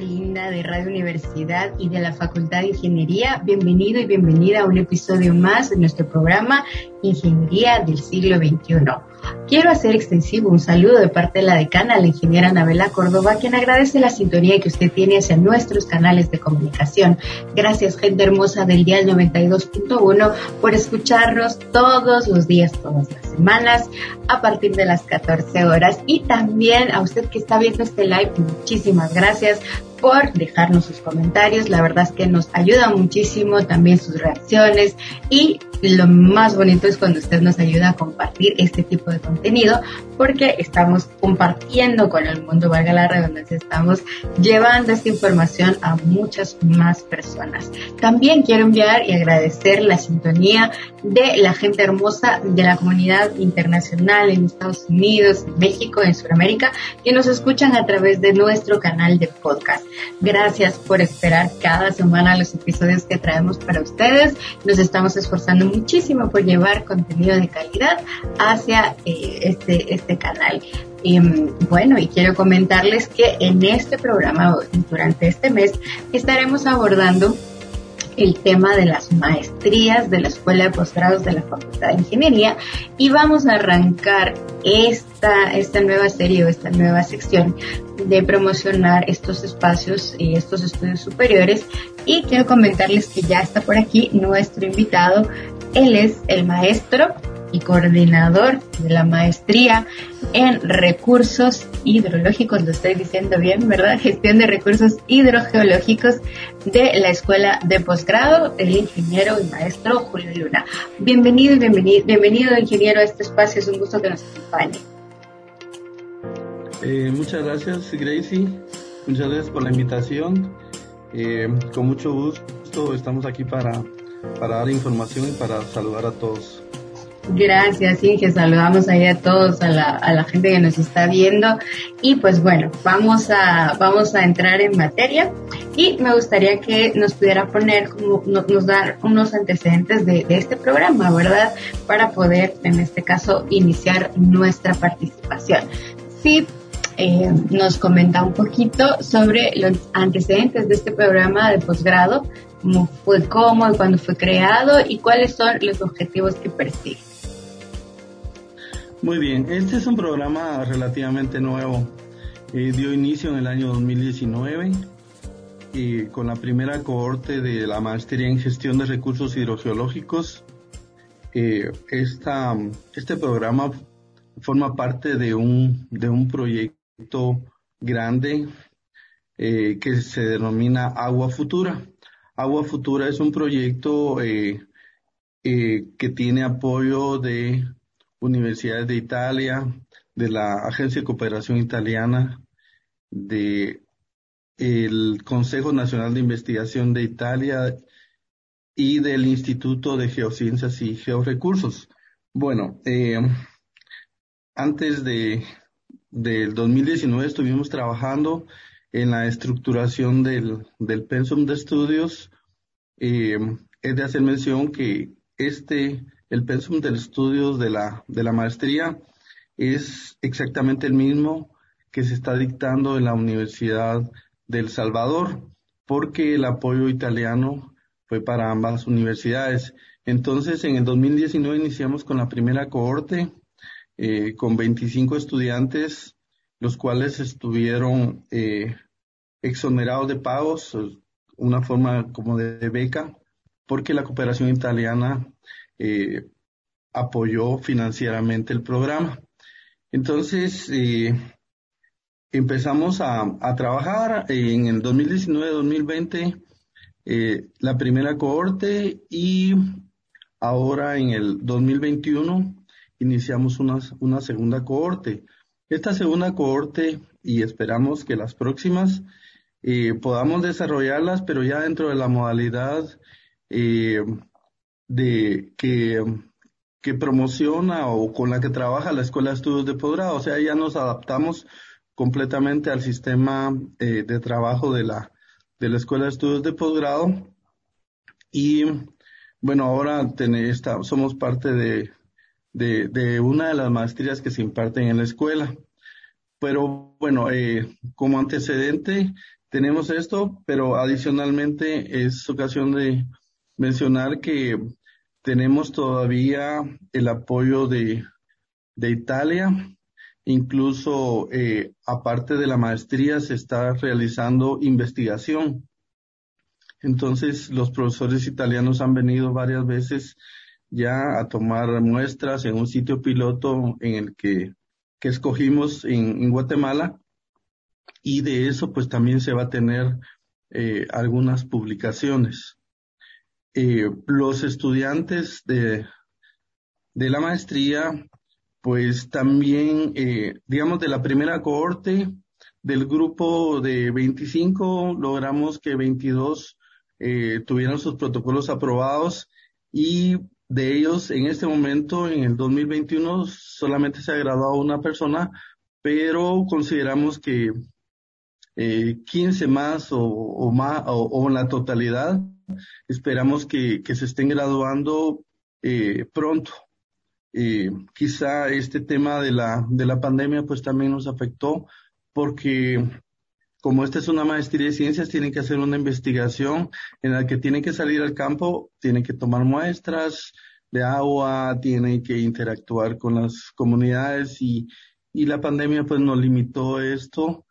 linda de Radio Universidad y de la Facultad de Ingeniería. Bienvenido y bienvenida a un episodio más de nuestro programa Ingeniería del siglo XXI. Quiero hacer extensivo un saludo de parte de la decana, la ingeniera Anabela Córdoba, quien agradece la sintonía que usted tiene hacia nuestros canales de comunicación. Gracias, gente hermosa del Dial 92.1, por escucharnos todos los días, todas las semanas, a partir de las 14 horas. Y también a usted que está viendo este live, muchísimas gracias por dejarnos sus comentarios. La verdad es que nos ayuda muchísimo también sus reacciones y lo más bonito es cuando usted nos ayuda a compartir este tipo de contenido porque estamos compartiendo con el mundo, valga la redundancia, estamos llevando esta información a muchas más personas. También quiero enviar y agradecer la sintonía de la gente hermosa de la comunidad internacional en Estados Unidos, México, en Sudamérica, que nos escuchan a través de nuestro canal de podcast. Gracias por esperar cada semana los episodios que traemos para ustedes. Nos estamos esforzando muchísimo por llevar contenido de calidad hacia eh, este, este canal. Y bueno, y quiero comentarles que en este programa, durante este mes, estaremos abordando el tema de las maestrías de la Escuela de Posgrados de la Facultad de Ingeniería y vamos a arrancar esta, esta nueva serie o esta nueva sección de promocionar estos espacios y estos estudios superiores y quiero comentarles que ya está por aquí nuestro invitado. Él es el maestro y coordinador de la maestría en recursos hidrológicos, lo estoy diciendo bien, ¿verdad? Gestión de recursos hidrogeológicos de la Escuela de Posgrado, el ingeniero y maestro Julio Luna. Bienvenido y bienvenido, bienvenido ingeniero a este espacio, es un gusto que nos acompañe. Eh, muchas gracias Gracie, muchas gracias por la invitación. Eh, con mucho gusto estamos aquí para, para dar información y para saludar a todos. Gracias, Inge. Saludamos ahí a todos, a la, a la gente que nos está viendo. Y pues bueno, vamos a, vamos a entrar en materia. Y me gustaría que nos pudiera poner, como, nos, dar unos antecedentes de, este programa, ¿verdad? Para poder, en este caso, iniciar nuestra participación. Sí, eh, nos comenta un poquito sobre los antecedentes de este programa de posgrado, cómo fue, cómo y cuándo fue creado y cuáles son los objetivos que persigue. Muy bien, este es un programa relativamente nuevo. Eh, dio inicio en el año 2019 y con la primera cohorte de la maestría en gestión de recursos hidrogeológicos. Eh, esta, este programa forma parte de un, de un proyecto grande eh, que se denomina Agua Futura. Agua Futura es un proyecto que tiene apoyo de universidades de Italia, de la Agencia de Cooperación Italiana, de el Consejo Nacional de Investigación de Italia y del Instituto de Geociencias y Georrecursos. Bueno, eh, antes de del 2019 estuvimos trabajando en la estructuración del, del pensum de estudios. Eh, es de hacer mención que este el pensum de estudios de la, de la maestría es exactamente el mismo que se está dictando en la Universidad del Salvador, porque el apoyo italiano fue para ambas universidades. Entonces, en el 2019 iniciamos con la primera cohorte, eh, con 25 estudiantes, los cuales estuvieron eh, exonerados de pagos, una forma como de beca, porque la cooperación italiana eh, apoyó financieramente el programa. Entonces, eh, empezamos a, a, trabajar en el 2019-2020 eh, la primera cohorte y ahora en el 2021 iniciamos una, una segunda cohorte. Esta segunda cohorte y esperamos que las próximas podamos desarrollarlas, pero ya dentro de la modalidad de que, que promociona o con la que trabaja la Escuela de Estudios de Posgrado. O sea, ya nos adaptamos completamente al sistema eh, de trabajo de la, de la Escuela de Estudios de Posgrado. Y bueno, ahora somos parte de, de, de, una de las maestrías que se imparten en la escuela. Pero bueno, eh, como antecedente, tenemos esto, pero adicionalmente es ocasión de mencionar que tenemos todavía el apoyo de, de Italia. Incluso, eh, aparte de la maestría, se está realizando investigación. Entonces, los profesores italianos han venido varias veces ya a tomar muestras en un sitio piloto en el que, que escogimos en, Guatemala y de eso pues también se va a tener eh, algunas publicaciones. Eh, los estudiantes de, de la maestría pues también, eh, digamos, de la primera cohorte del grupo de 25, logramos que 22 eh, tuvieran sus protocolos aprobados y de ellos, en este momento, en el 2021, solamente se ha graduado una persona, pero consideramos que eh, 15 más o, más o, la totalidad, esperamos que, que se estén graduando eh, pronto. Eh, quizá este tema de la, de la pandemia pues también nos afectó porque como esta es una maestría de ciencias, tienen que hacer una investigación en la que tienen que salir al campo, tienen que tomar muestras de agua, tienen que interactuar con las comunidades y, y la pandemia pues nos limitó esto.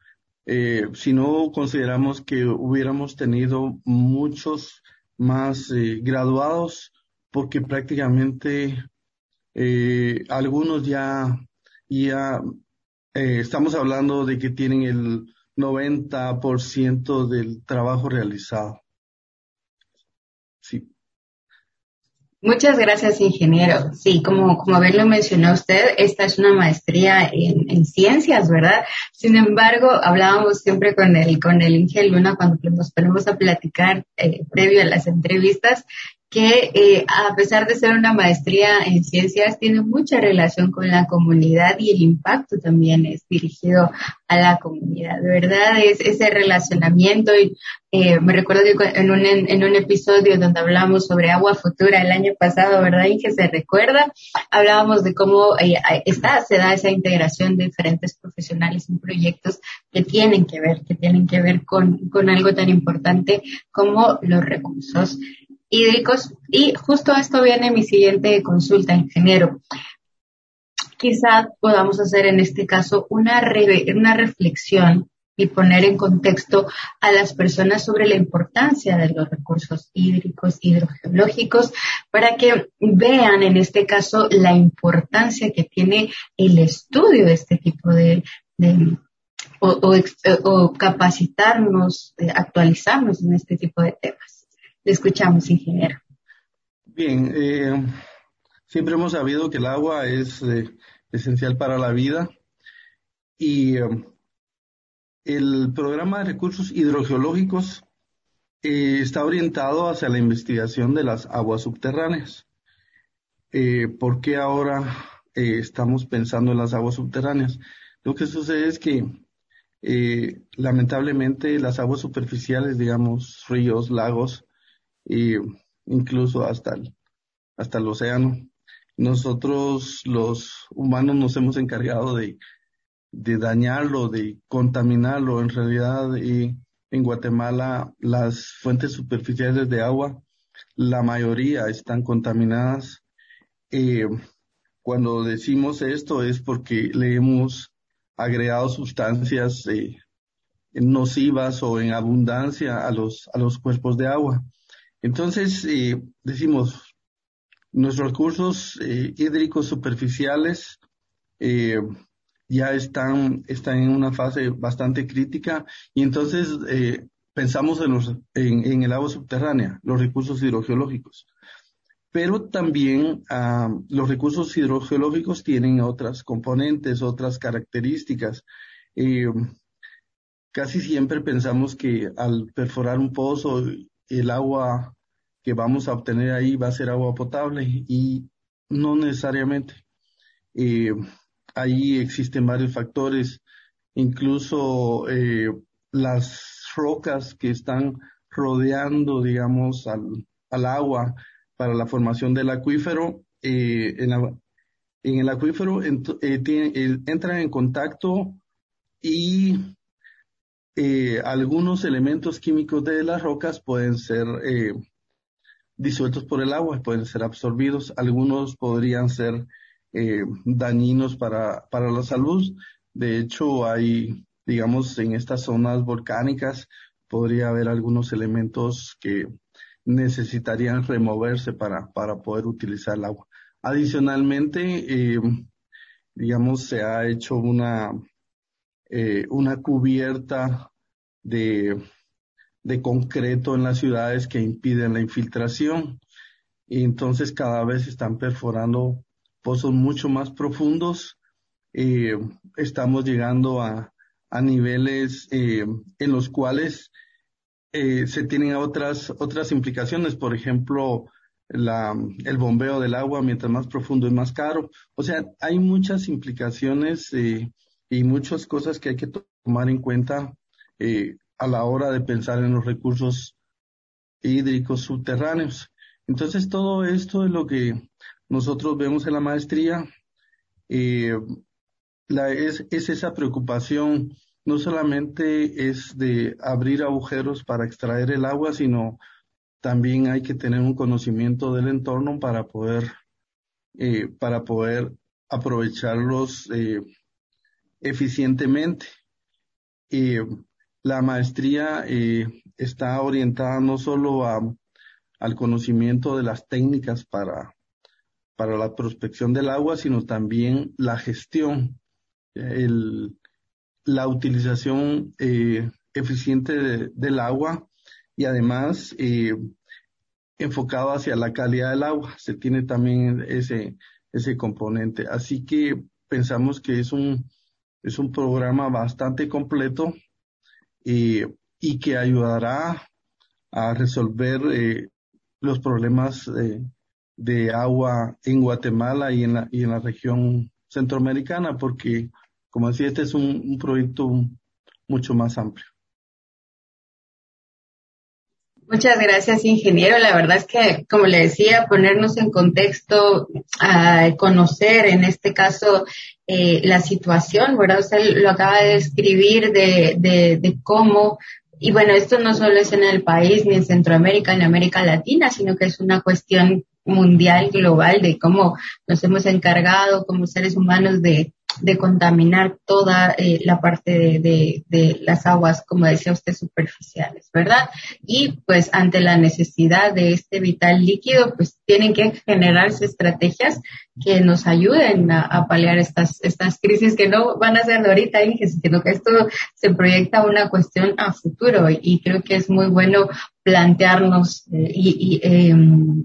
Eh, si no consideramos que hubiéramos tenido muchos más eh, graduados, porque prácticamente eh, algunos ya, ya eh, estamos hablando de que tienen el 90% del trabajo realizado. Sí. Muchas gracias, ingeniero. Sí, como, como bien lo mencionó usted, esta es una maestría en, en ciencias, ¿verdad? Sin embargo, hablábamos siempre con el, con el Inge Luna cuando nos ponemos a platicar eh, previo a las entrevistas que eh, a pesar de ser una maestría en ciencias, tiene mucha relación con la comunidad y el impacto también es dirigido a la comunidad, ¿verdad? Es ese relacionamiento y eh, me recuerdo que en un, en un episodio donde hablamos sobre agua futura el año pasado, ¿verdad? Y que se recuerda, hablábamos de cómo eh, está, se da esa integración de diferentes profesionales en proyectos que tienen que ver, que tienen que ver con, con algo tan importante como los recursos hídricos. Y justo esto viene mi siguiente consulta, ingeniero. Quizá podamos hacer en este caso una, una reflexión y poner en contexto a las personas sobre la importancia de los recursos hídricos, hidrogeológicos, para que vean en este caso la importancia que tiene el estudio de este tipo de, o, o, capacitarnos, actualizarnos en este tipo de temas. Le escuchamos, ingeniero. Bien, eh, siempre hemos sabido que el agua es eh, esencial para la vida y eh, el programa de recursos hidrogeológicos está orientado hacia la investigación de las aguas subterráneas. ¿Por qué ahora estamos pensando en las aguas subterráneas? Lo que sucede es que lamentablemente las aguas superficiales, digamos, ríos, lagos, y incluso hasta el, hasta el océano. Nosotros los humanos nos hemos encargado de, de dañarlo, de contaminarlo. En realidad, en Guatemala las fuentes superficiales de agua, la mayoría están contaminadas. Eh, cuando decimos esto es porque le hemos agregado sustancias eh, nocivas o en abundancia a los, a los cuerpos de agua. Entonces, eh, decimos, nuestros recursos eh, hídricos superficiales eh, ya están, están en una fase bastante crítica y entonces eh, pensamos en, los, en, el agua subterránea, los recursos hidrogeológicos. Pero también ah, los recursos hidrogeológicos tienen otras componentes, otras características. Casi siempre pensamos que al perforar un pozo el agua que vamos a obtener ahí va a ser agua potable y no necesariamente. Eh, ahí existen varios factores, incluso eh, las rocas que están rodeando, digamos, al, al agua para la formación del acuífero, eh, en, en, el acuífero entran en contacto y eh, algunos elementos químicos de las rocas pueden ser eh, disueltos por el agua, pueden ser absorbidos, algunos podrían ser eh, dañinos para, para la salud. De hecho, hay, digamos, en estas zonas volcánicas podría haber algunos elementos que necesitarían removerse para, para poder utilizar el agua. Adicionalmente, digamos, se ha hecho una, eh, una cubierta de, de concreto en las ciudades que impiden la infiltración. Y entonces cada vez están perforando pozos mucho más profundos. Eh, estamos llegando a, a niveles eh, en los cuales eh, se tienen otras, otras implicaciones. Por ejemplo, el bombeo del agua, mientras más profundo es más caro. O sea, hay muchas implicaciones eh, y muchas cosas que hay que tomar en cuenta eh, a la hora de pensar en los recursos hídricos subterráneos. Entonces, todo esto es lo que nosotros vemos en la maestría. Eh, es, es esa preocupación, no solamente es de abrir agujeros para extraer el agua, sino también hay que tener un conocimiento del entorno para poder, eh, para poder aprovecharlos eh, eficientemente. Eh, la maestría eh, está orientada no solo a, al conocimiento de las técnicas para, para la prospección del agua, sino también la gestión, el, la utilización eh, eficiente de, del agua y además eh, enfocado hacia la calidad del agua. Se tiene también ese, ese componente. Así que pensamos que es un, es un programa bastante completo eh, y que ayudará a resolver eh, los problemas eh, de agua en Guatemala y en la, y en la región centroamericana, porque, como decía, este es un, un proyecto mucho más amplio. Muchas gracias, ingeniero. La verdad es que, como le decía, ponernos en contexto, a conocer en este caso eh, la situación, ¿verdad? Usted lo acaba de describir de, de, de cómo y bueno, esto no solo es en el país, ni en Centroamérica, en América Latina, sino que es una cuestión mundial, global, de cómo nos hemos encargado como seres humanos de, de contaminar toda eh, la parte de, de, de, las aguas, como decía usted, superficiales, ¿verdad? Y pues ante la necesidad de este vital líquido, pues tienen que generarse estrategias que nos ayuden a, a paliar estas, estas crisis que no van a ser de ahorita, sino que esto se proyecta una cuestión a futuro y creo que es muy bueno plantearnos eh, y, eh,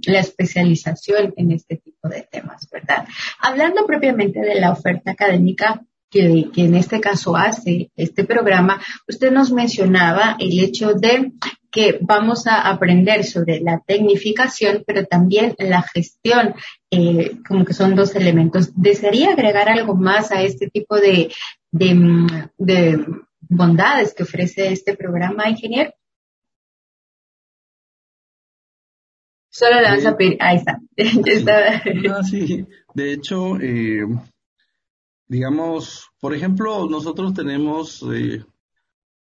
la especialización en este tipo de temas, ¿verdad? Hablando propiamente de la oferta académica que, que en este caso hace este programa, usted nos mencionaba el hecho de que vamos a aprender sobre la tecnificación, pero también la gestión, eh, como que son dos elementos. ¿Desearía agregar algo más a este tipo de, de, de bondades que ofrece este programa, ingeniero? Solo le vas a pedir, ahí está. está. Ah, sí. De hecho, eh, digamos, por ejemplo, nosotros tenemos eh,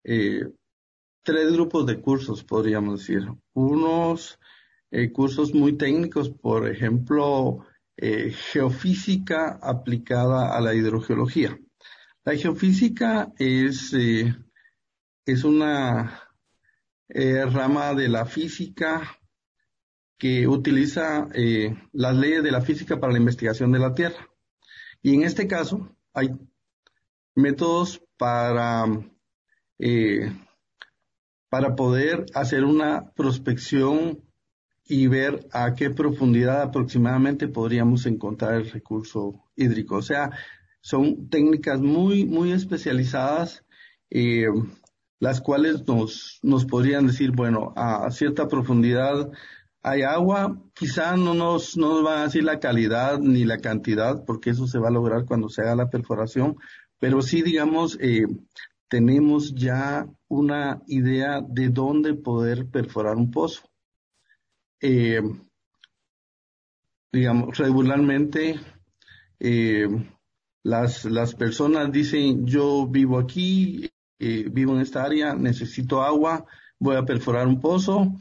eh, tres grupos de cursos, podríamos decir. Unos eh, cursos muy técnicos, por ejemplo, geofísica aplicada a la hidrogeología. La geofísica es, es una rama de la física que utiliza las leyes de la física para la investigación de la Tierra. Y en este caso hay métodos para, eh, para poder hacer una prospección y ver a qué profundidad aproximadamente podríamos encontrar el recurso hídrico. O sea, son técnicas muy, muy especializadas, eh, las cuales nos, nos podrían decir, bueno, a cierta profundidad hay agua, quizá no nos, no nos van a decir la calidad ni la cantidad, porque eso se va a lograr cuando se haga la perforación, pero sí, digamos, eh, tenemos ya una idea de dónde poder perforar un pozo. Eh, digamos, regularmente eh, las, las personas dicen, yo vivo aquí, vivo en esta área, necesito agua, voy a perforar un pozo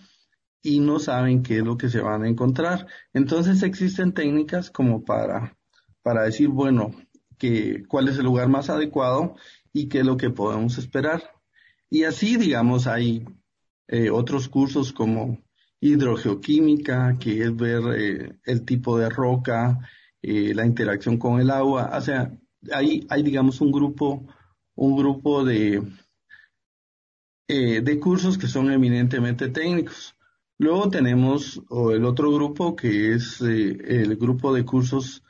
y no saben qué es lo que se van a encontrar. Entonces existen técnicas como para, para decir, bueno, que, cuál es el lugar más adecuado y qué es lo que podemos esperar. Y así, digamos, hay eh, otros cursos como hidrogeoquímica, que es ver eh, el tipo de roca, eh, la interacción con el agua. O sea, hay, hay digamos, un grupo, un grupo de, de cursos que son eminentemente técnicos. Luego tenemos el otro grupo que es el grupo de cursos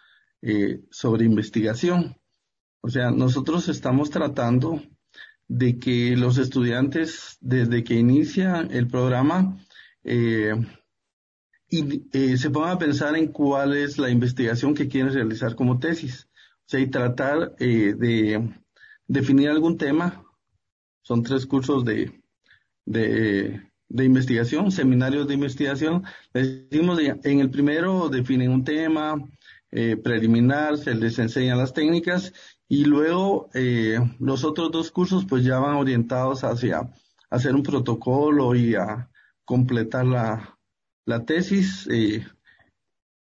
sobre investigación. O sea, nosotros estamos tratando de que los estudiantes, desde que inicia el programa, eh, y, eh, se pongan a pensar en cuál es la investigación que quieren realizar como tesis. O sea, y tratar eh, de definir algún tema. Son tres cursos de, de investigación, seminarios de investigación. decimos, en el primero definen un tema eh, preliminar, se les enseñan las técnicas y luego eh, los otros dos cursos pues ya van orientados hacia hacer un protocolo y a completar la, la tesis. Eh,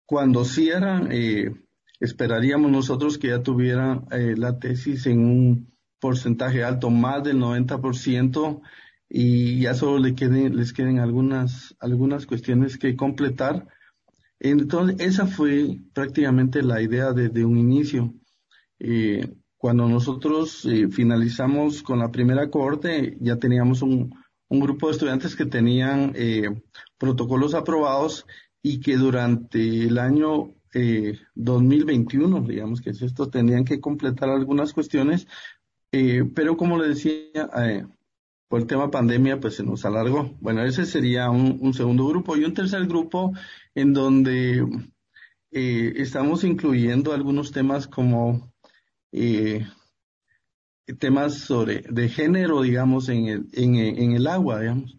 cuando cierran, eh, esperaríamos nosotros que ya tuvieran eh, la tesis en un porcentaje alto, más del 90%, y ya solo le queden, les queden algunas, algunas cuestiones que completar. Entonces, esa fue prácticamente la idea desde un inicio. Eh, cuando nosotros eh, finalizamos con la primera cohorte, ya teníamos un, un grupo de estudiantes que tenían eh, protocolos aprobados y que durante el año 2021, digamos que es esto, tenían que completar algunas cuestiones, pero como le decía, por el tema pandemia, pues se nos alargó. Bueno, ese sería un, un segundo grupo y un tercer grupo en donde estamos incluyendo algunos temas como eh, temas sobre de género, digamos, en el, en, en el agua, digamos,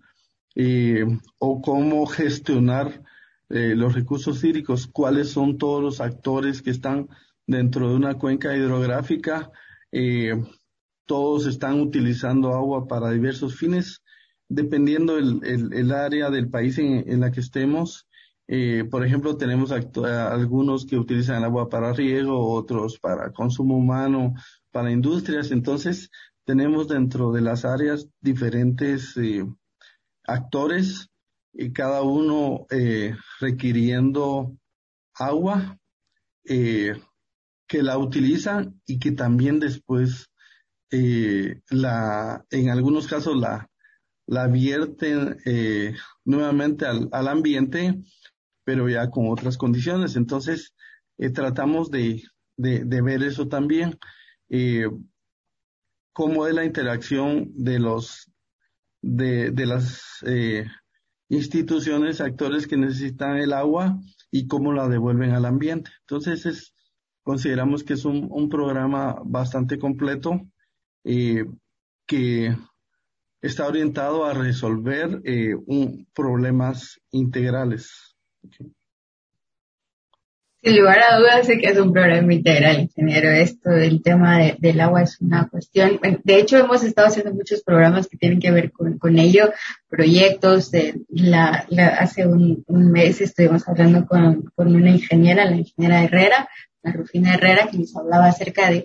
eh, o cómo gestionar eh, los recursos hídricos, cuáles son todos los actores que están dentro de una cuenca hidrográfica, eh, todos están utilizando agua para diversos fines, dependiendo el, área del país en, en la que estemos, eh, por ejemplo, tenemos algunos que utilizan el agua para riego, otros para consumo humano, para industrias. Entonces, tenemos dentro de las áreas diferentes eh, actores y cada uno eh, requiriendo agua que la utilizan y que también después la, en algunos casos la, la vierten nuevamente al, al ambiente pero ya con otras condiciones. Entonces, eh, tratamos de, de, de, ver eso también. Eh, cómo es la interacción de los de, de las eh, instituciones, actores que necesitan el agua y cómo la devuelven al ambiente. Entonces es, consideramos que es un, un programa bastante completo eh, que está orientado a resolver eh, un, problemas integrales. Sin lugar a dudas, sí que es un problema integral, ingeniero. Esto del tema del agua es una cuestión. De hecho, hemos estado haciendo muchos programas que tienen que ver con, ello, proyectos. De la, hace un, mes estuvimos hablando con, con una ingeniera, la ingeniera Herrera, la Rufina Herrera, que nos hablaba acerca de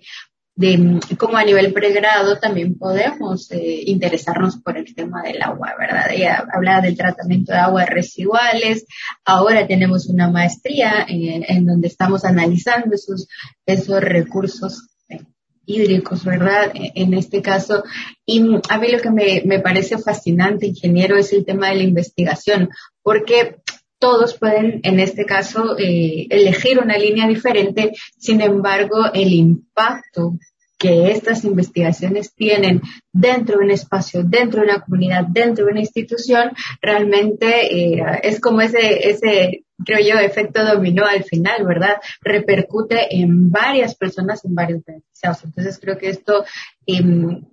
de cómo a nivel pregrado también podemos eh, interesarnos por el tema del agua, ¿verdad? Ella hablaba del tratamiento de aguas residuales, ahora tenemos una maestría en, en donde estamos analizando esos, esos recursos eh, hídricos, ¿verdad? En este caso. Y a mí lo que me, me parece fascinante, ingeniero, es el tema de la investigación, porque todos pueden, en este caso, eh, elegir una línea diferente. Sin embargo, el impacto que estas investigaciones tienen dentro de un espacio, dentro de una comunidad, dentro de una institución, realmente eh, es como ese, ese, creo yo, efecto dominó al final, ¿verdad? Repercute en varias personas, en varios beneficiados. Entonces creo que esto eh,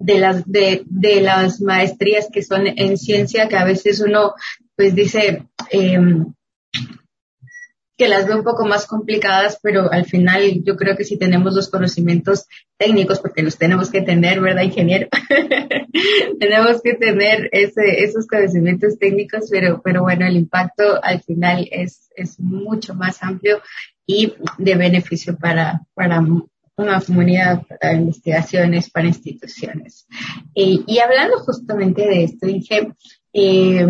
de las de, de las maestrías que son en ciencia, que a veces uno pues dice, eh, que las veo un poco más complicadas, pero al final yo creo que si tenemos los conocimientos técnicos, porque los tenemos que tener, ¿verdad, ingeniero? tenemos que tener esos conocimientos técnicos, pero, pero bueno, el impacto al final es, es mucho más amplio y de beneficio para, para una comunidad, para investigaciones, para instituciones. y hablando justamente de esto, Inge, eh,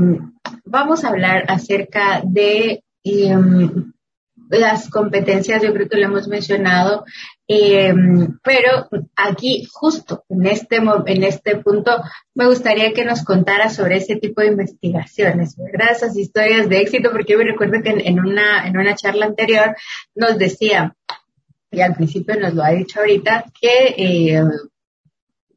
vamos a hablar acerca de eh, las competencias, yo creo que lo hemos mencionado, eh, pero aquí justo en este, en este punto me gustaría que nos contara sobre ese tipo de investigaciones, ¿verdad? Esas historias de éxito, porque yo me recuerdo que en, una, en una charla anterior nos decía, y al principio nos lo ha dicho ahorita, que,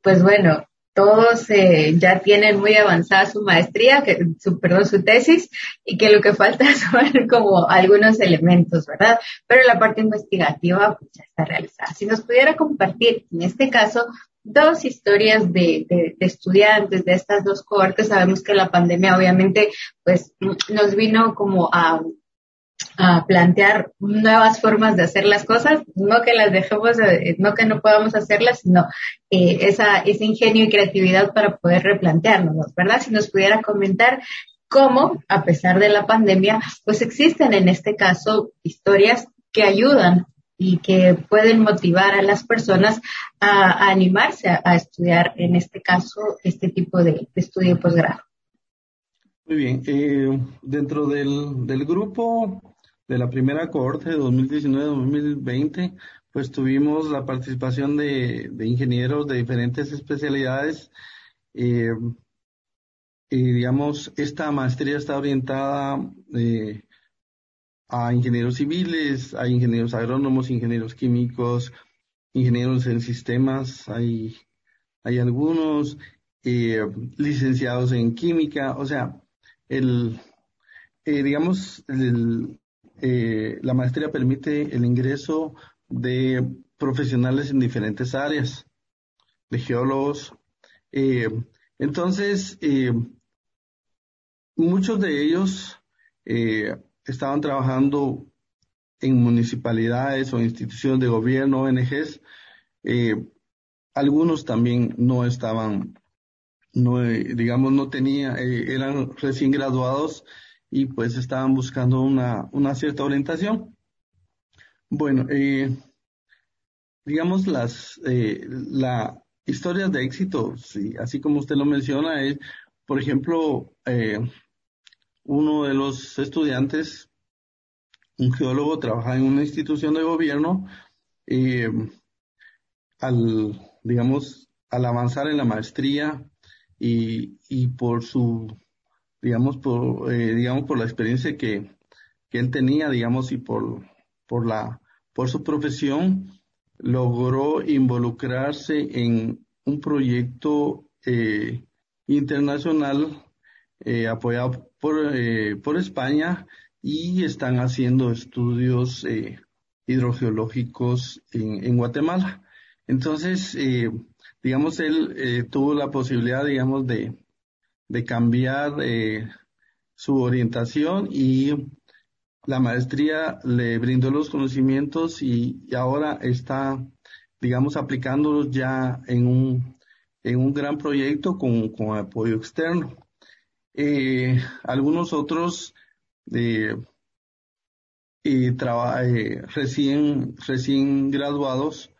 pues bueno, todos eh, ya tienen muy avanzada su maestría, que, su, perdón, su tesis, y que lo que falta son como algunos elementos, ¿verdad? Pero la parte investigativa pues, ya está realizada. Si nos pudiera compartir, en este caso, dos historias de, de, de, estudiantes de estas dos cohortes, sabemos que la pandemia obviamente pues nos vino como a a plantear nuevas formas de hacer las cosas, no que las dejemos, no que no podamos hacerlas, sino eh, esa, ese ingenio y creatividad para poder replantearnos, ¿verdad? Si nos pudiera comentar cómo, a pesar de la pandemia, pues existen en este caso historias que ayudan y que pueden motivar a las personas a, animarse a, estudiar, en este caso, este tipo de, estudio posgrado. Muy bien, eh, dentro del, del grupo de la primera cohorte de 2019-2020, pues tuvimos la participación de, ingenieros de diferentes especialidades. Eh, y digamos, esta maestría está orientada eh, a ingenieros civiles, a ingenieros agrónomos, ingenieros químicos, ingenieros en sistemas, hay, hay algunos eh, licenciados en química, o sea, el, digamos, el, eh, la maestría permite el ingreso de profesionales en diferentes áreas, de geólogos. Eh, entonces, eh, muchos de ellos estaban trabajando en municipalidades o instituciones de gobierno, ONGs. algunos también no estaban, no, digamos, no tenían, eran recién graduados y pues estaban buscando una, una cierta orientación. Bueno, eh, digamos las eh, la historias de éxito, sí, así como usted lo menciona, es, por ejemplo, eh, uno de los estudiantes, un geólogo, trabaja en una institución de gobierno, eh, al, digamos, al avanzar en la maestría y, y por su digamos, por, eh, digamos, por la experiencia que, que él tenía, digamos, y por, por la, por su profesión, logró involucrarse en un proyecto eh, internacional eh, apoyado por, eh, por España y están haciendo estudios hidrogeológicos en, en, Guatemala. Entonces, digamos, él eh, tuvo la posibilidad, digamos, de, de cambiar eh, su orientación y la maestría le brindó los conocimientos y, ahora está, digamos, aplicándolos ya en un, en un gran proyecto con, con apoyo externo. Eh, algunos otros eh, recién, recién graduados,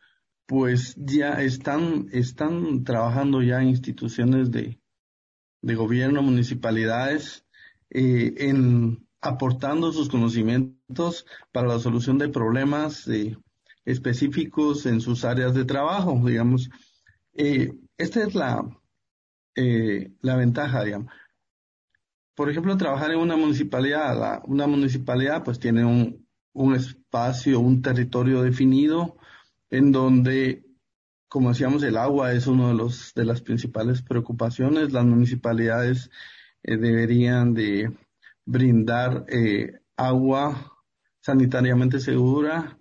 pues ya están, están trabajando ya instituciones de, de gobierno, municipalidades, eh, en aportando sus conocimientos para la solución de problemas eh, específicos en sus áreas de trabajo, digamos. Eh, esta es la, la ventaja, digamos. Por ejemplo, trabajar en una municipalidad, la, una municipalidad pues tiene un, un espacio, un territorio definido en donde como decíamos, el agua es una de, los, de las principales preocupaciones. Las municipalidades eh, deberían de brindar eh, agua sanitariamente segura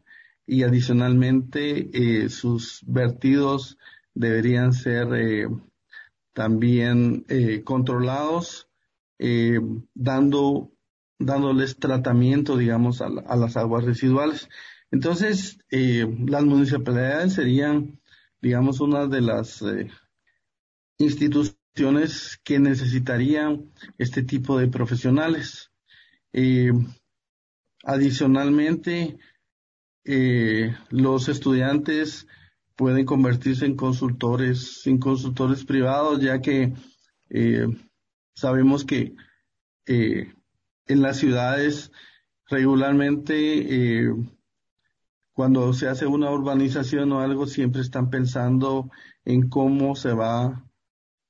y adicionalmente eh, sus vertidos deberían ser también controlados, dando dándoles tratamiento, digamos, a, las aguas residuales. Entonces, eh, las municipalidades serían, digamos, una de las eh, instituciones que necesitarían este tipo de profesionales. Eh, adicionalmente, los estudiantes pueden convertirse en consultores, en consultores privados, ya que sabemos que en las ciudades regularmente eh, cuando se hace una urbanización o algo siempre están pensando en cómo se va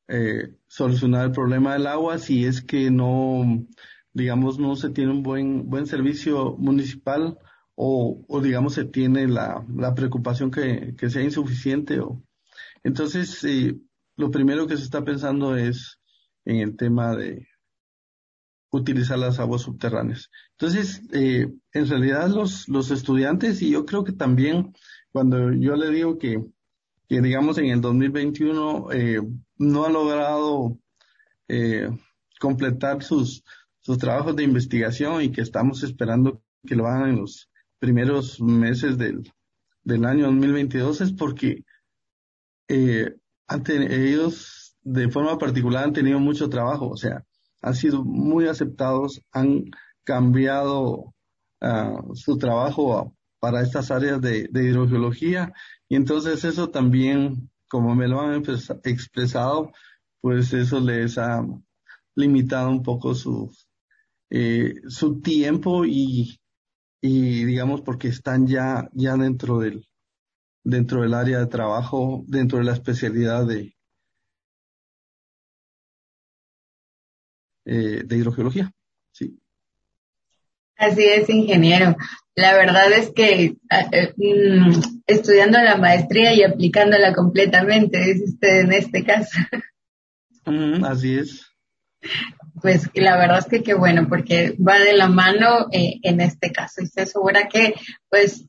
eh, solucionar el problema del agua si es que no digamos no se tiene un buen buen servicio municipal o, o digamos se tiene la, la preocupación que, que sea insuficiente o. Entonces lo primero que se está pensando es en el tema de utilizar las aguas subterráneas. Entonces, eh, en realidad los, los estudiantes, y yo creo que también cuando yo le digo que, que digamos en el 2021 eh, no ha logrado eh, completar sus, sus trabajos de investigación y que estamos esperando que lo hagan en los primeros meses del, del año 2022 es porque eh, ellos de forma particular han tenido mucho trabajo, o sea, han sido muy aceptados, han cambiado ah, su trabajo para estas áreas de, hidrogeología. Y entonces eso también, como me lo han expresado, pues eso les ha limitado un poco su, eh, su tiempo y, y digamos porque están ya, ya dentro del, dentro del área de trabajo, dentro de la especialidad de, Eh, de hidrogeología. Sí. Así es, ingeniero. La verdad es que ah, eh, mm, estudiando la maestría y aplicándola completamente, es usted en este caso. así es. Pues la verdad es que qué bueno, porque va de la mano eh, en este caso. Y estoy segura que, pues,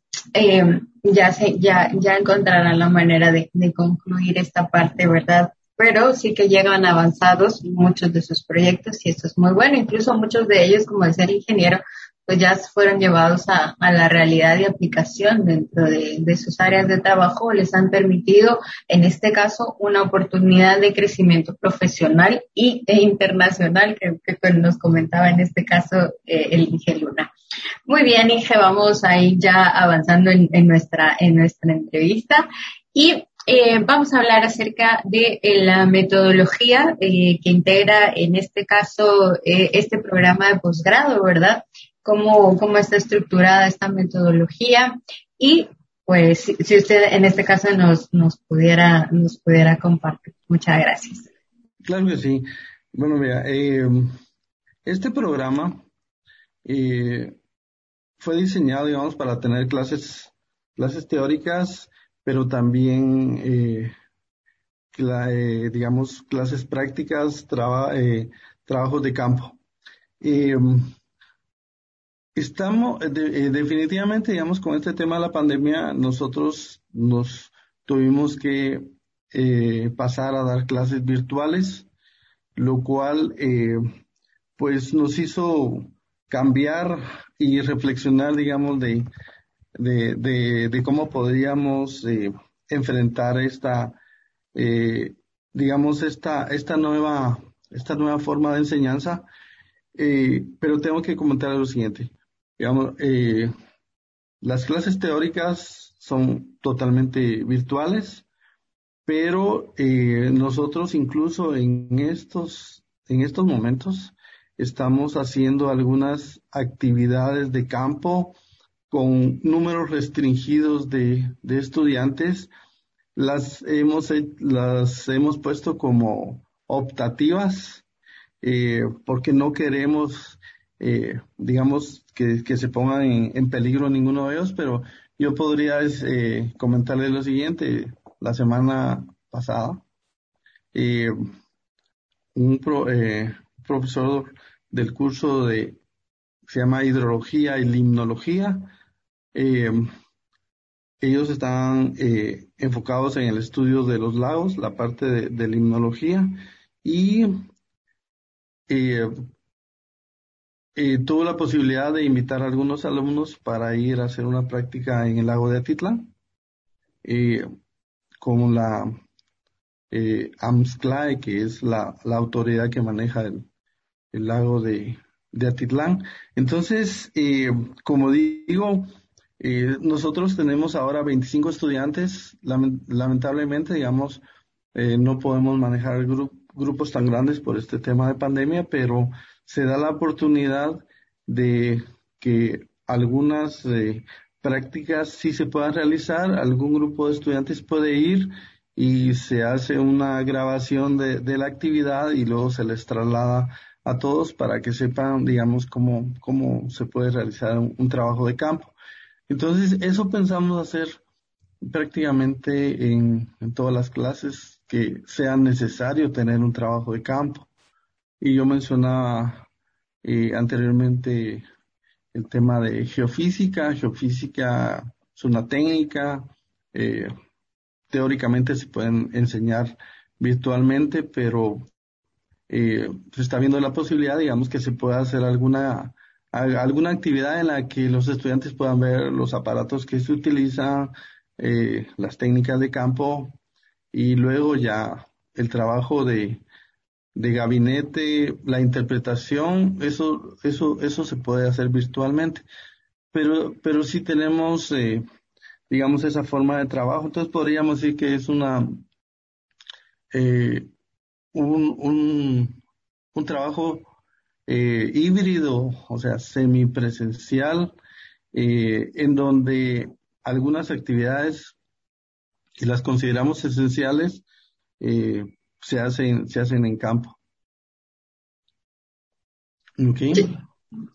ya se, ya, ya encontrarán la manera de, de concluir esta parte, ¿verdad? Pero sí que llegan avanzados muchos de sus proyectos y esto es muy bueno. Incluso muchos de ellos, como el ser ingeniero, pues ya fueron llevados a, la realidad de aplicación dentro de, sus áreas de trabajo, les han permitido, en este caso, una oportunidad de crecimiento profesional y, e internacional, que, nos comentaba en este caso eh, el Inge Luna. Muy bien, Inge, vamos a ir ya avanzando en, en nuestra, en nuestra entrevista. Y eh, vamos a hablar acerca de eh, la metodología eh, que integra en este caso este programa de posgrado, ¿verdad? Cómo, cómo está estructurada esta metodología y pues si usted en este caso nos, nos pudiera nos pudiera compartir. Muchas gracias. Claro que sí. Bueno, mira, este programa fue diseñado, digamos, para tener clases clases teóricas pero también, eh, eh, digamos, clases prácticas, eh, trabajos de campo. estamos, definitivamente, digamos, con este tema de la pandemia, nosotros nos tuvimos que pasar a dar clases virtuales, lo cual, pues, nos hizo cambiar y reflexionar, digamos, de de, de, de cómo podríamos eh, enfrentar esta, eh, digamos, esta, esta nueva, esta nueva forma de enseñanza. Eh, pero tengo que comentar lo siguiente. Digamos, las clases teóricas son totalmente virtuales, pero nosotros incluso en estos, en estos momentos estamos haciendo algunas actividades de campo con números restringidos de, de estudiantes, las hemos, las hemos puesto como optativas, eh, porque no queremos, eh, digamos, que, que, se pongan en, peligro ninguno de ellos, pero yo podría eh, comentarles lo siguiente. La semana pasada, un pro, profesor del curso de, se llama Hidrología y Limnología, eh, ellos están eh, enfocados en el estudio de los lagos, la parte de, de limnología, y eh, eh, tuve la posibilidad de invitar a algunos alumnos para ir a hacer una práctica en el lago de Atitlán, eh, con la eh, AMSCLAE, que es la, la, autoridad que maneja el, lago de, Atitlán. Entonces, como digo, eh, nosotros tenemos ahora 25 estudiantes, lamentablemente, digamos, eh, no podemos manejar grupos tan grandes por este tema de pandemia, pero se da la oportunidad de que algunas eh, prácticas sí se puedan realizar, algún grupo de estudiantes puede ir y se hace una grabación de, de la actividad y luego se les traslada a todos para que sepan, digamos, cómo, cómo se puede realizar un, trabajo de campo. Entonces, eso pensamos hacer prácticamente en, todas las clases que sea necesario tener un trabajo de campo. Y yo mencionaba eh, anteriormente el tema de geofísica. Geofísica es una técnica, eh, teóricamente se pueden enseñar virtualmente, pero eh, se está viendo la posibilidad, digamos, que se pueda hacer alguna alguna actividad en la que los estudiantes puedan ver los aparatos que se utilizan, eh, las técnicas de campo y luego ya el trabajo de, de gabinete, la interpretación, eso, eso, eso se puede hacer virtualmente. Pero, pero sí tenemos, eh, digamos, esa forma de trabajo. Entonces podríamos decir que es una, eh, un, un, un trabajo eh, híbrido, o sea, semipresencial, eh, en donde algunas actividades que las consideramos esenciales eh, se hacen se hacen en campo.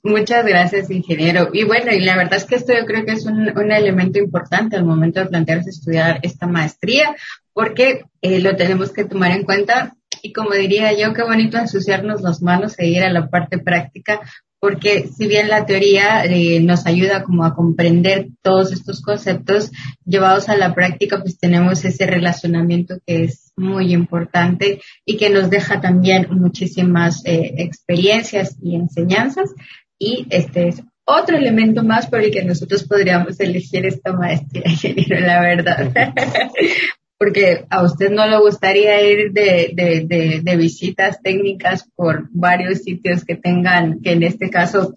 Muchas gracias, ingeniero. Y bueno, y la verdad es que esto yo creo que es un, un elemento importante al momento de plantearse estudiar esta maestría, porque eh, lo tenemos que tomar en cuenta. Y como diría yo, qué bonito ensuciarnos las manos e ir a la parte práctica, porque si bien la teoría eh, nos ayuda como a comprender todos estos conceptos llevados a la práctica, pues tenemos ese relacionamiento que es muy importante y que nos deja también muchísimas eh, experiencias y enseñanzas. Y este es otro elemento más por el que nosotros podríamos elegir esta maestría, ingeniero, la verdad. porque a usted no le gustaría ir de, de, de, visitas técnicas por varios sitios que tengan, que en este caso,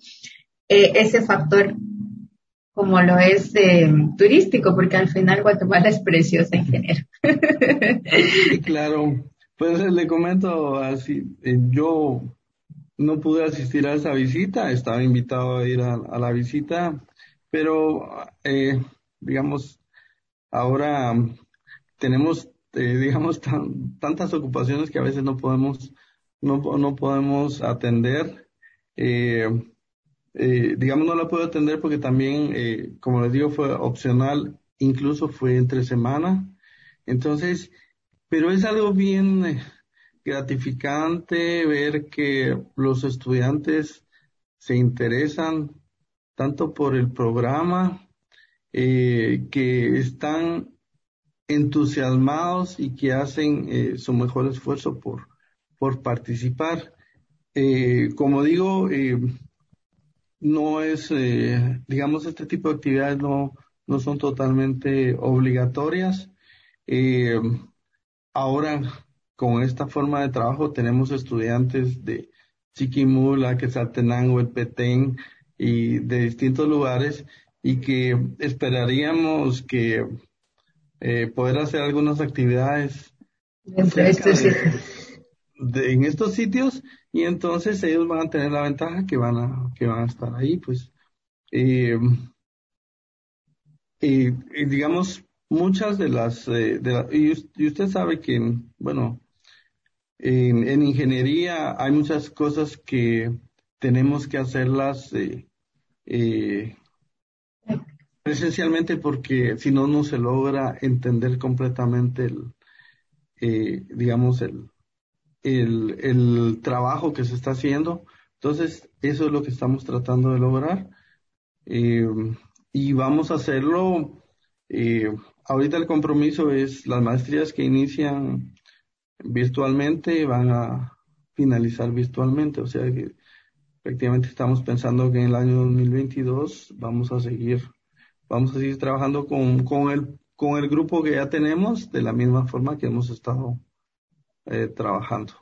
eh, ese factor como lo es eh, turístico, porque al final Guatemala es preciosa en general. claro, pues le comento así, eh, yo no pude asistir a esa visita, estaba invitado a ir a, a la visita, pero digamos, ahora tenemos, eh, digamos, tantas ocupaciones que a veces no podemos, no, no podemos atender. Eh, eh, digamos, no la puedo atender porque también, como les digo, fue opcional, incluso fue entre semana. Entonces, pero es algo bien gratificante ver que los estudiantes se interesan tanto por el programa, que están entusiasmados y que hacen eh, su mejor esfuerzo por, por participar. Eh, como digo, eh, no es, digamos, este tipo de actividades no, no son totalmente obligatorias. Ahora, con esta forma de trabajo, tenemos estudiantes de Chiquimula, Quetzaltenango, el Petén y de distintos lugares y que esperaríamos que eh, poder hacer algunas actividades en estos sitios y entonces ellos van a tener la ventaja que van a que van a estar ahí pues eh, y, digamos muchas de las eh, de y, usted sabe que bueno en, en, ingeniería hay muchas cosas que tenemos que hacerlas eh, eh, Esencialmente porque si no, no se logra entender completamente el, eh, digamos, el, el, trabajo que se está haciendo. Entonces, eso es lo que estamos tratando de lograr. Eh, y vamos a hacerlo. Eh, ahorita el compromiso es las maestrías que inician virtualmente van a finalizar virtualmente. O sea que estamos pensando que en el año 2022 vamos a seguir, vamos a seguir trabajando con, con el, con el grupo que ya tenemos de la misma forma que hemos estado eh, trabajando.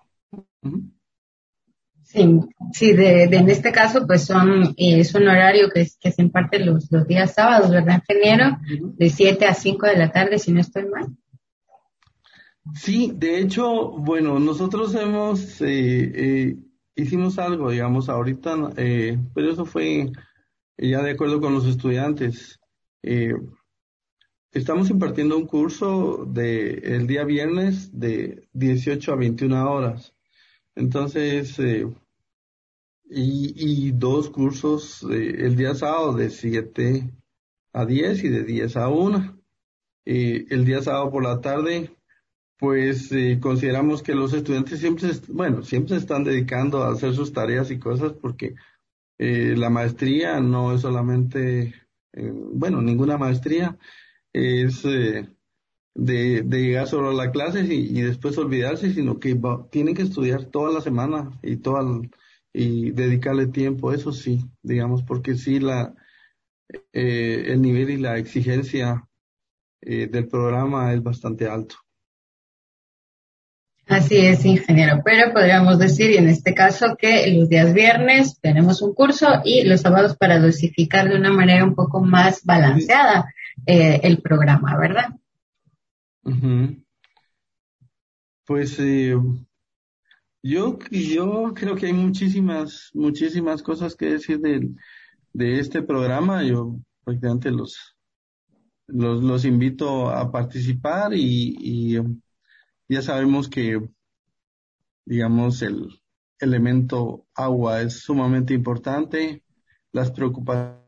Sí, sí, de, en este caso pues son, eh, es un horario que, que se imparte los, los días sábados, ¿verdad, ingeniero? De 7 a 5 de la tarde, si no estoy mal. Sí, de hecho, bueno, nosotros hemos, eh, eh, hicimos algo, digamos, ahorita, eh, pero eso fue ya de acuerdo con los estudiantes. Eh, estamos impartiendo un curso de el día viernes de 18 a 21 horas. Entonces, eh, y, y dos cursos eh, el día sábado de 7 a 10 y de 10 a 1. Eh, el día sábado por la tarde pues eh, consideramos que los estudiantes siempre, bueno, siempre se están dedicando a hacer sus tareas y cosas porque eh, la maestría no es solamente, eh, bueno, ninguna maestría es de, de, llegar solo a la clase y, después olvidarse, sino que tienen que estudiar toda la semana y toda y dedicarle tiempo, eso sí, digamos, porque sí la el nivel y la exigencia del programa es bastante alto. Así es, ingeniero, pero podríamos decir, en este caso, que los días viernes tenemos un curso y los sábados para dosificar de una manera un poco más balanceada eh, el programa, ¿verdad? Pues eh, yo, yo creo que hay muchísimas, muchísimas cosas que decir de, de este programa. Yo prácticamente los, los, los invito a participar y, y ya sabemos que, digamos, el elemento agua es sumamente importante, las preocupaciones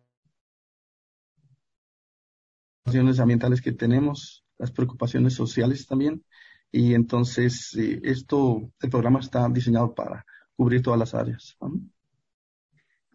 ambientales que tenemos, las preocupaciones sociales también, y entonces eh, esto, el programa está diseñado para cubrir todas las áreas.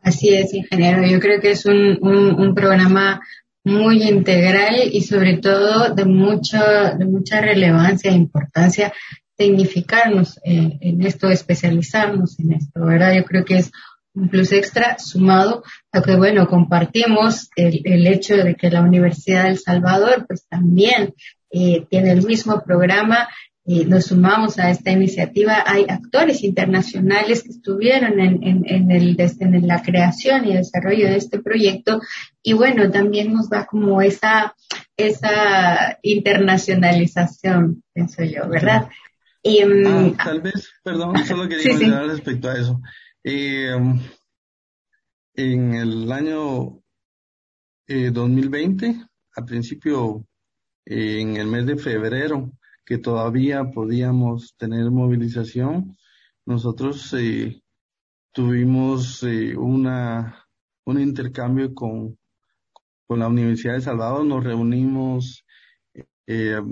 Así es, ingeniero. Yo creo que es un, un, un programa muy integral y sobre todo de mucha, de mucha relevancia e importancia significarnos eh, en esto, especializarnos en esto, ¿verdad? Yo creo que es un plus extra sumado a que, bueno, compartimos el, el hecho de que la Universidad del Salvador, pues también eh, tiene el mismo programa nos sumamos a esta iniciativa. Hay actores internacionales que estuvieron en, en, en, el, en la creación y desarrollo de este proyecto y bueno, también nos da como esa, esa internacionalización, pienso yo, ¿verdad? Y, ah, tal vez, perdón, solo quería sí, respecto a eso. Eh, en el año eh, 2020, al principio, eh, en el mes de febrero, que todavía podíamos tener movilización, nosotros eh, tuvimos eh, una, un intercambio con, con la Universidad de Salvador, nos reunimos eh,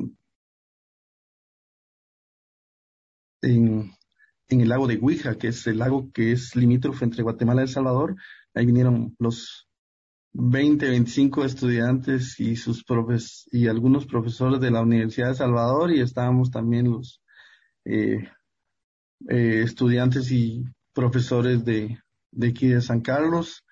en, en el lago de Huija, que es el lago que es limítrofe entre Guatemala y El Salvador. Ahí vinieron los 20, 25 estudiantes y sus profes y algunos profesores de la Universidad de Salvador y estábamos también los eh, eh, estudiantes y profesores de, de aquí de San Carlos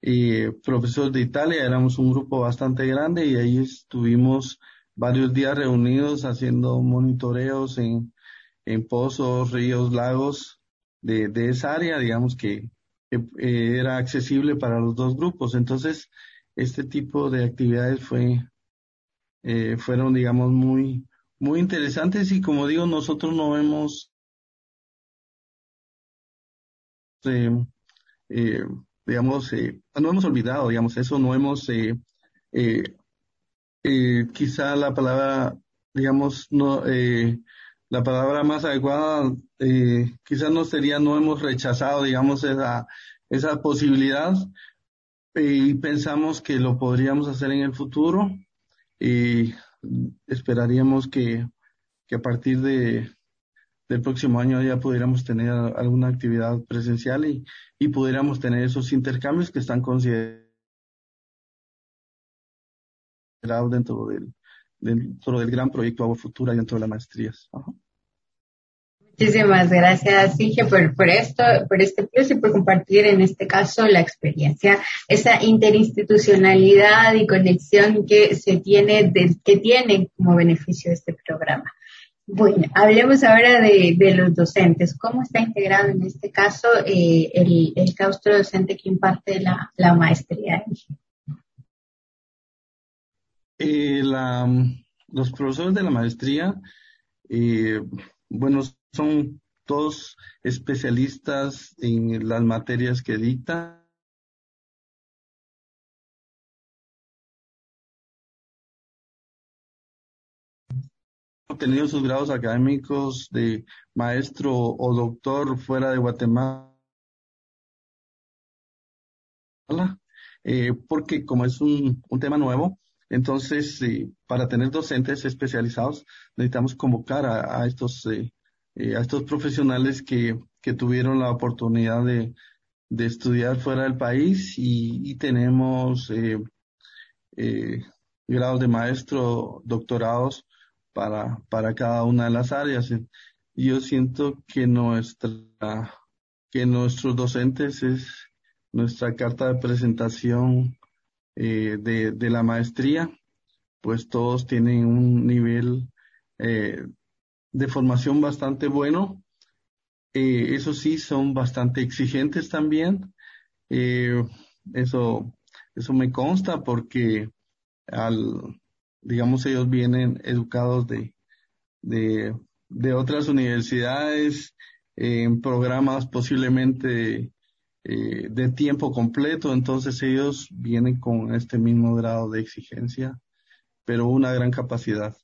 y profesores de Italia. Éramos un grupo bastante grande y ahí estuvimos varios días reunidos haciendo monitoreos en, en pozos, ríos, lagos de, de esa área, digamos que eh, era accesible para los dos grupos. Entonces, este tipo de actividades fue, eh, fueron, digamos, muy, muy interesantes y como digo, nosotros no hemos, eh, eh digamos, eh, no hemos olvidado, digamos, eso, no hemos, eh, quizá la palabra, digamos, no, la palabra más adecuada eh, quizás no sería, no hemos rechazado, digamos, esa, esa posibilidad y pensamos que lo podríamos hacer en el futuro y esperaríamos que, que a partir de, del próximo año ya pudiéramos tener alguna actividad presencial y, y pudiéramos tener esos intercambios que están considerados dentro del, dentro del gran proyecto Agua Futura y dentro de las maestrías. Muchísimas gracias, Inge, por, por esto, por este plus y por compartir en este caso la experiencia, esa interinstitucionalidad y conexión que se tiene, que tiene como beneficio este programa. Bueno, hablemos ahora de, los docentes. ¿Cómo está integrado en este caso eh, el, el claustro docente que imparte la, la maestría? Eh, la, los profesores de la maestría, eh, bueno, son todos especialistas en las materias que dictan. obtenido sus grados académicos de maestro o doctor fuera de Guatemala, eh, porque como es un, un tema nuevo, entonces para tener docentes especializados necesitamos convocar a, estos eh, eh, a estos profesionales que, que tuvieron la oportunidad de, de estudiar fuera del país y, tenemos eh, eh, grados de maestro, doctorados para, para cada una de las áreas. Yo siento que nuestra, que nuestros docentes es nuestra carta de presentación de, de la maestría, pues todos tienen un nivel eh, de formación bastante bueno. Eh, eso sí, son bastante exigentes también. Eh, eso, eso me consta porque al, digamos, ellos vienen educados de, de, de otras universidades, en programas posiblemente eh, de tiempo completo, entonces ellos vienen con este mismo grado de exigencia, pero una gran capacidad.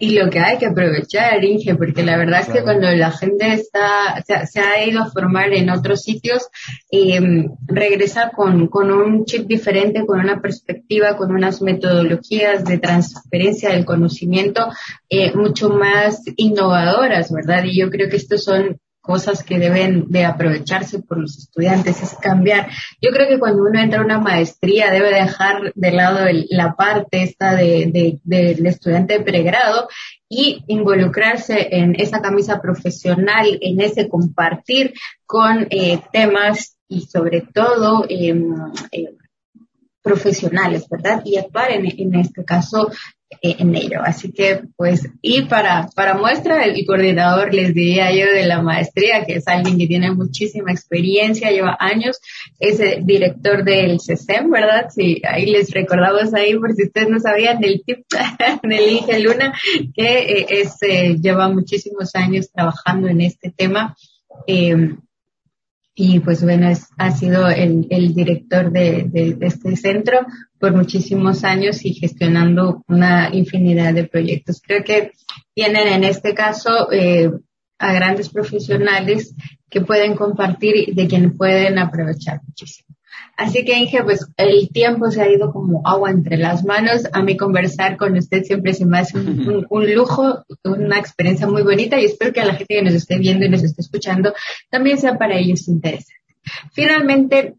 Y lo que hay que aprovechar, Inge, porque la verdad es que cuando la gente está, se, ha ido a formar en otros sitios, eh, regresa con, con un chip diferente, con una perspectiva, con unas metodologías de transferencia del conocimiento eh, mucho más innovadoras, ¿verdad? Y yo creo que estos son cosas que deben de aprovecharse por los estudiantes, es cambiar. Yo creo que cuando uno entra a una maestría debe dejar de lado la parte esta de, del estudiante de pregrado y involucrarse en esa camisa profesional, en ese compartir con eh, temas y sobre todo em, eh, profesionales, ¿verdad? Y actuar en, este caso en ello. Así que, pues, y para, para muestra, el coordinador, les diría yo, de la maestría, que es alguien que tiene muchísima experiencia, lleva años, es el director del CESEM, ¿verdad? Sí, ahí les recordamos ahí, por si ustedes no sabían, del tip del Inge Luna, que eh, es, eh, lleva muchísimos años trabajando en este tema. Eh, y pues bueno, es, ha sido el, el director de, este centro por muchísimos años y gestionando una infinidad de proyectos. Creo que tienen en este caso eh, a grandes profesionales que pueden compartir y de quien pueden aprovechar muchísimo. Así que Inge, pues el tiempo se ha ido como agua entre las manos. A mí conversar con usted siempre se me hace un, lujo, una experiencia muy bonita y espero que a la gente que nos esté viendo y nos esté escuchando también sea para ellos interesante. Finalmente,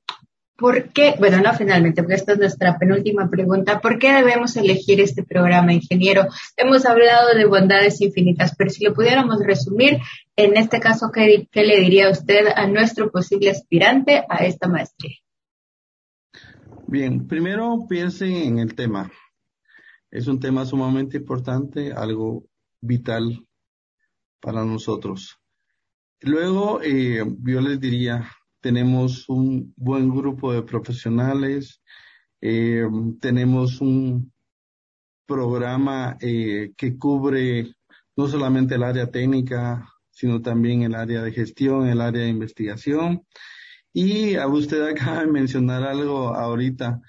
¿por qué? Bueno, no finalmente, porque esta es nuestra penúltima pregunta. ¿Por qué debemos elegir este programa, ingeniero? Hemos hablado de bondades infinitas, pero si lo pudiéramos resumir, en este caso, ¿qué, qué le diría usted a nuestro posible aspirante a esta maestría? Bien, primero piensen en el tema. Es un tema sumamente importante, algo vital para nosotros. Luego, eh, yo les diría, tenemos un buen grupo de profesionales, eh, tenemos un programa eh, que cubre no solamente el área técnica, sino también el área de gestión, el área de investigación. Y a usted acaba de mencionar algo ahorita.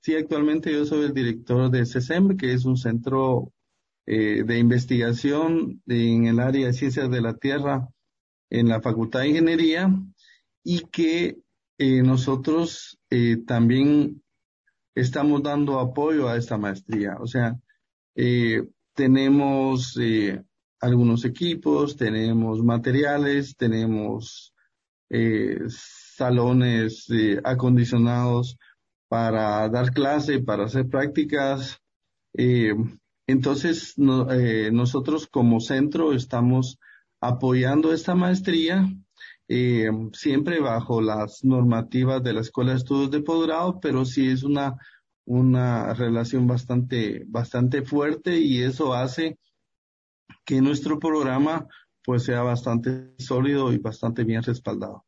Sí, actualmente yo soy el director de CESEM, que es un centro eh, de investigación en el área de ciencias de la tierra en la Facultad de Ingeniería y que eh, nosotros eh, también estamos dando apoyo a esta maestría. O sea, tenemos algunos equipos, tenemos materiales, tenemos salones eh, acondicionados para dar clase, para hacer prácticas. Eh, Entonces, eh, nosotros como centro estamos apoyando esta maestría siempre bajo las normativas de la Escuela de Estudios de Posgrado, pero sí es una, una relación bastante, bastante fuerte y eso hace que nuestro programa pues sea bastante sólido y bastante bien respaldado.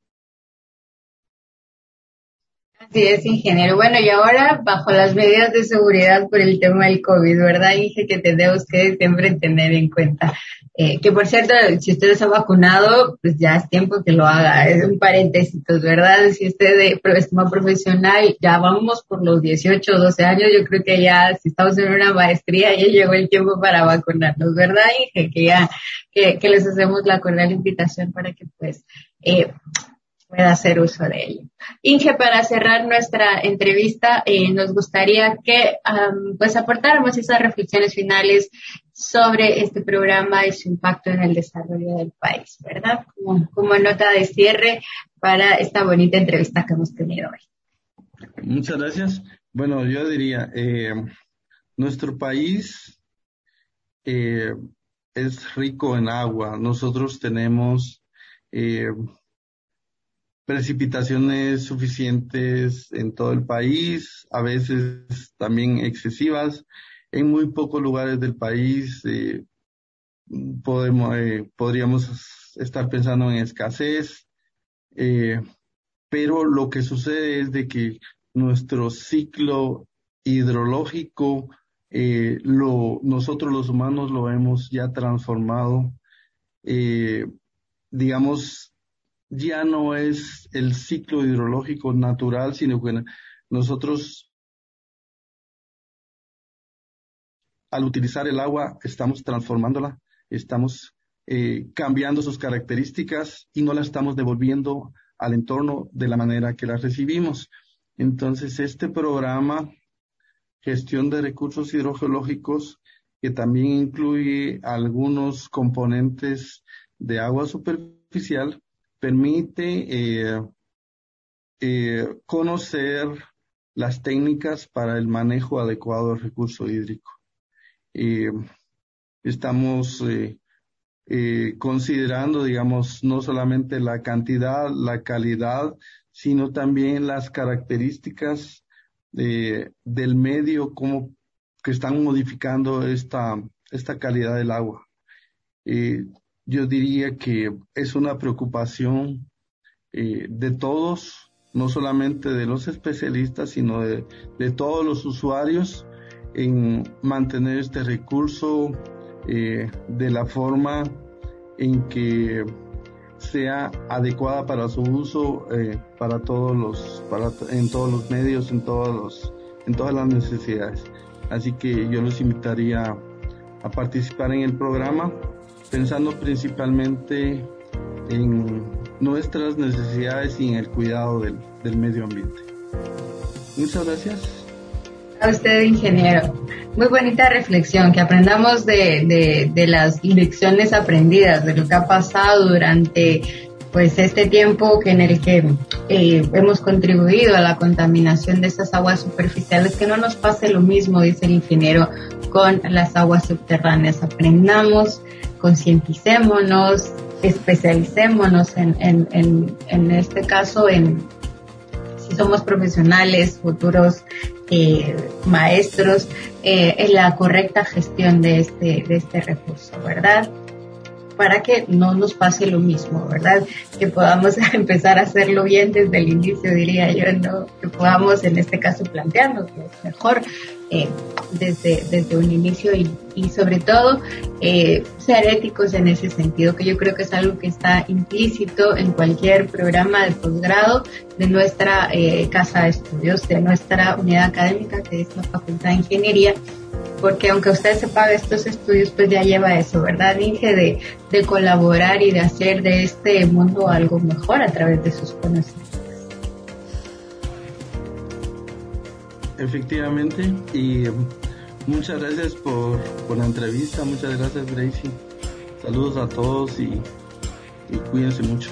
Así es, ingeniero. Bueno, y ahora bajo las medidas de seguridad por el tema del COVID, ¿verdad, Inge? Que tenemos que siempre tener en cuenta. Eh, que por cierto, si usted ha vacunado, pues ya es tiempo que lo haga. Es un paréntesis, ¿verdad? Si usted es más profesional, ya vamos por los 18 o 12 años, yo creo que ya, si estamos en una maestría, ya llegó el tiempo para vacunarnos, ¿verdad, Inge? Que ya, que, que les hacemos la cordial invitación para que pues, eh, pueda hacer uso de ello. Inge, para cerrar nuestra entrevista, eh, nos gustaría que pues aportáramos esas reflexiones finales sobre este programa y su impacto en el desarrollo del país, ¿verdad? Como, nota de cierre para esta bonita entrevista que hemos tenido hoy. Muchas gracias. Bueno, yo diría, eh, nuestro país eh, es rico en agua. Nosotros tenemos eh, precipitaciones suficientes en todo el país, a veces también excesivas. En muy pocos lugares del país eh, podemos, eh, podríamos estar pensando en escasez, eh, pero lo que sucede es de que nuestro ciclo hidrológico, lo, nosotros los humanos lo hemos ya transformado, digamos, ya no es el ciclo hidrológico natural, sino que nosotros al utilizar el agua estamos transformándola, estamos eh, cambiando sus características y no la estamos devolviendo al entorno de la manera que la recibimos. Entonces, este programa, gestión de recursos hidrogeológicos, que también incluye algunos componentes de agua superficial, permite eh, eh, conocer las técnicas para el manejo adecuado del recurso hídrico. Eh, estamos considerando, digamos, no solamente la cantidad, la calidad, sino también las características del medio, como que están modificando esta, esta calidad del agua yo diría que es una preocupación eh, de todos, no solamente de los especialistas, sino de, todos los usuarios en mantener este recurso eh, de la forma en que sea adecuada para su uso eh, para todos los para en todos los medios en todos los en todas las necesidades. Así que yo los invitaría a participar en el programa pensando principalmente en nuestras necesidades y en el cuidado del, medio ambiente. Muchas gracias. A usted, ingeniero. Muy bonita reflexión, que aprendamos de, de, las lecciones aprendidas, de lo que ha pasado durante pues este tiempo que en el que eh, hemos contribuido a la contaminación de esas aguas superficiales, que no nos pase lo mismo, dice el ingeniero, con las aguas subterráneas. Aprendamos concienticémonos, especialicémonos en, en, en, en, este caso en si somos profesionales, futuros eh, maestros, eh, en la correcta gestión de este, de este recurso, ¿verdad? Para que no nos pase lo mismo, ¿verdad? Que podamos empezar a hacerlo bien desde el inicio, diría yo, ¿no? Que podamos en este caso plantearnos mejor eh, desde, desde un inicio y, y sobre todo eh, ser éticos en ese sentido, que yo creo que es algo que está implícito en cualquier programa de posgrado de nuestra eh, casa de estudios, de nuestra unidad académica, que es la Facultad de Ingeniería, porque aunque usted se pague estos estudios, pues ya lleva eso, ¿verdad, Inge? De, de colaborar y de hacer de este mundo algo mejor a través de sus conocimientos. Efectivamente, y muchas gracias por, la entrevista, muchas gracias Gracie. Saludos a todos y, y cuídense mucho.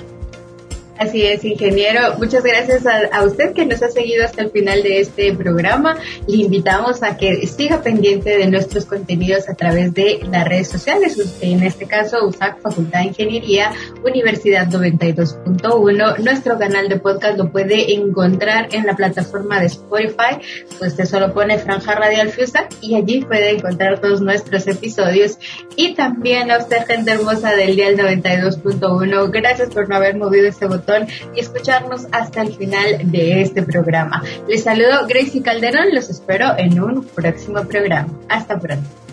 Así es, ingeniero. Muchas gracias a, usted que nos ha seguido hasta el final de este programa. Le invitamos a que siga pendiente de nuestros contenidos a través de las redes sociales. En este caso, USAC Facultad de Ingeniería, Universidad 92.1. Nuestro canal de podcast lo puede encontrar en la plataforma de Spotify. Usted solo pone Franja Radial FUSAC y allí puede encontrar todos nuestros episodios. Y también a usted, gente hermosa del Dial 92.1. Gracias por no haber movido ese botón y escucharnos hasta el final de este programa. Les saludo Gracie Calderón, los espero en un próximo programa. Hasta pronto.